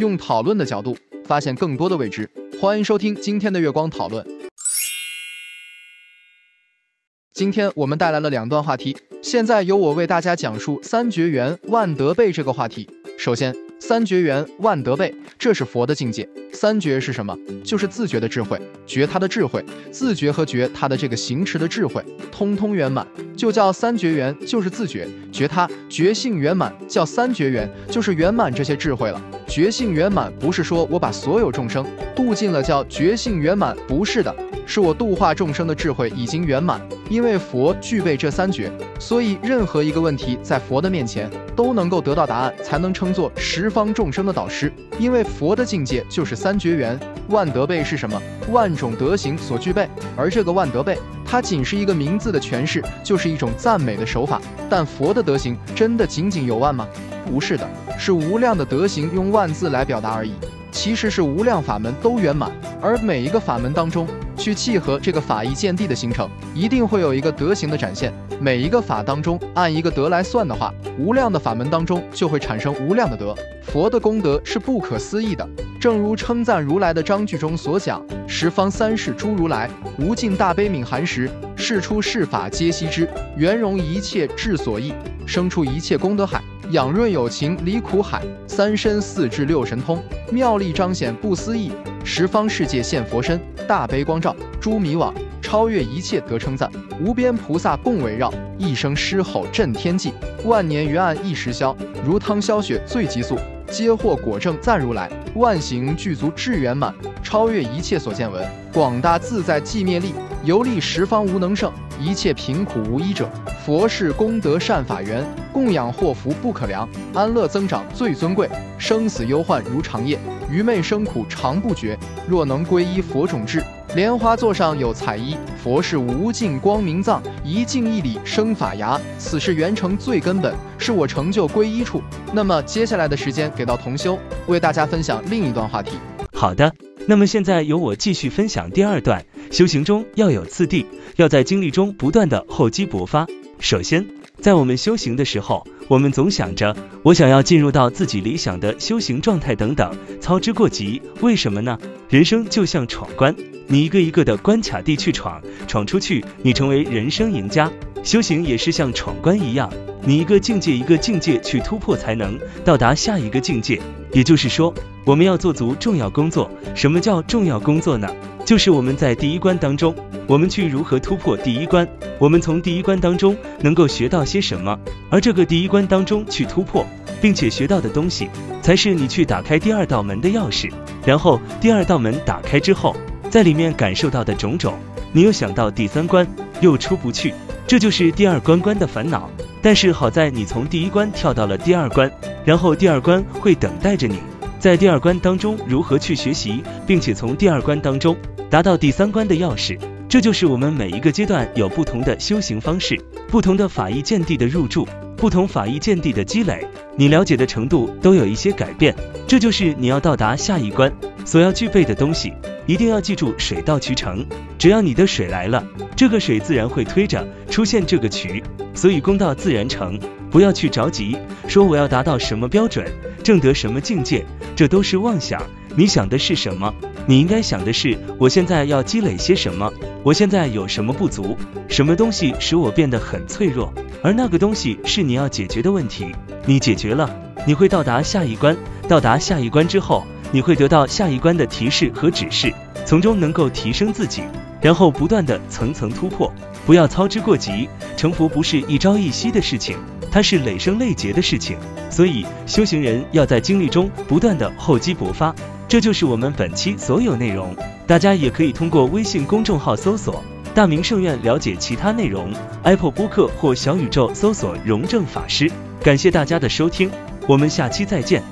用讨论的角度发现更多的未知，欢迎收听今天的月光讨论。今天我们带来了两段话题，现在由我为大家讲述“三绝缘万德备”这个话题。首先，三绝缘万德备，这是佛的境界。三绝是什么？就是自觉的智慧，觉他的智慧，自觉和觉他的这个行持的智慧，通通圆满，就叫三绝缘，就是自觉，觉他觉性圆满，叫三绝缘，就是圆满这些智慧了。觉性圆满不是说我把所有众生度尽了叫觉性圆满，不是的，是我度化众生的智慧已经圆满。因为佛具备这三觉，所以任何一个问题在佛的面前都能够得到答案，才能称作十方众生的导师。因为佛的境界就是三觉圆，万德备是什么？万种德行所具备。而这个万德备，它仅是一个名字的诠释，就是一种赞美的手法。但佛的德行真的仅仅有万吗？不是的，是无量的德行用万字来表达而已。其实是无量法门都圆满，而每一个法门当中，去契合这个法义见地的形成，一定会有一个德行的展现。每一个法当中，按一个德来算的话，无量的法门当中就会产生无量的德。佛的功德是不可思议的，正如称赞如来的章句中所讲：十方三世诸如来，无尽大悲悯含时，世出世法皆悉知，圆融一切智所意，生出一切功德海。养润有情离苦海，三身四智六神通，妙力彰显不思议。十方世界现佛身，大悲光照诸迷惘，超越一切得称赞。无边菩萨共围绕，一声狮吼震天际。万年余暗一时消，如汤消雪最急速。皆获果证赞如来，万行具足智圆满，超越一切所见闻。广大自在寂灭力，游历十方无能胜，一切贫苦无依者。佛是功德善法源，供养祸福不可量，安乐增长最尊贵，生死忧患如长夜，愚昧生苦常不绝。若能皈依佛种智，莲花座上有彩衣。佛是无尽光明藏，一镜一里生法牙。此是圆成最根本，是我成就皈依处。那么接下来的时间给到同修，为大家分享另一段话题。好的，那么现在由我继续分享第二段。修行中要有次第，要在经历中不断的厚积薄发。首先，在我们修行的时候，我们总想着我想要进入到自己理想的修行状态等等，操之过急。为什么呢？人生就像闯关，你一个一个的关卡地去闯，闯出去，你成为人生赢家。修行也是像闯关一样，你一个境界一个境界去突破，才能到达下一个境界。也就是说，我们要做足重要工作。什么叫重要工作呢？就是我们在第一关当中，我们去如何突破第一关？我们从第一关当中能够学到些什么？而这个第一关当中去突破，并且学到的东西，才是你去打开第二道门的钥匙。然后第二道门打开之后，在里面感受到的种种，你又想到第三关又出不去，这就是第二关关的烦恼。但是好在你从第一关跳到了第二关，然后第二关会等待着你。在第二关当中如何去学习，并且从第二关当中达到第三关的钥匙，这就是我们每一个阶段有不同的修行方式，不同的法义见地的入住，不同法义见地的积累，你了解的程度都有一些改变。这就是你要到达下一关所要具备的东西。一定要记住，水到渠成，只要你的水来了，这个水自然会推着出现这个渠，所以功到自然成。不要去着急，说我要达到什么标准，证得什么境界，这都是妄想。你想的是什么？你应该想的是，我现在要积累些什么？我现在有什么不足？什么东西使我变得很脆弱？而那个东西是你要解决的问题。你解决了，你会到达下一关。到达下一关之后，你会得到下一关的提示和指示，从中能够提升自己。然后不断的层层突破，不要操之过急。成佛不是一朝一夕的事情，它是累生累劫的事情，所以修行人要在经历中不断的厚积薄发。这就是我们本期所有内容，大家也可以通过微信公众号搜索“大明圣院”了解其他内容，Apple 播客或小宇宙搜索“荣正法师”。感谢大家的收听，我们下期再见。